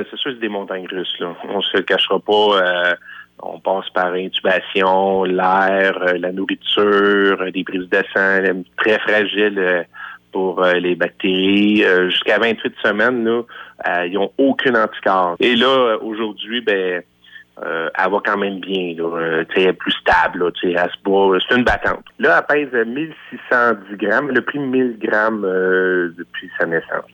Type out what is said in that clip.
Ben, c'est sûr, c'est des montagnes russes. Là. On se cachera pas. Euh, on passe par intubation, l'air, euh, la nourriture, euh, des prises de sang très fragiles pour les bactéries. Jusqu'à 28 semaines, là, ils n'ont aucune anticorps. Et là, aujourd'hui, ben elle va quand même bien, là, euh, elle plus stable, c'est une battante. Là, elle pèse 1610 grammes, elle a pris 1000 grammes depuis sa naissance.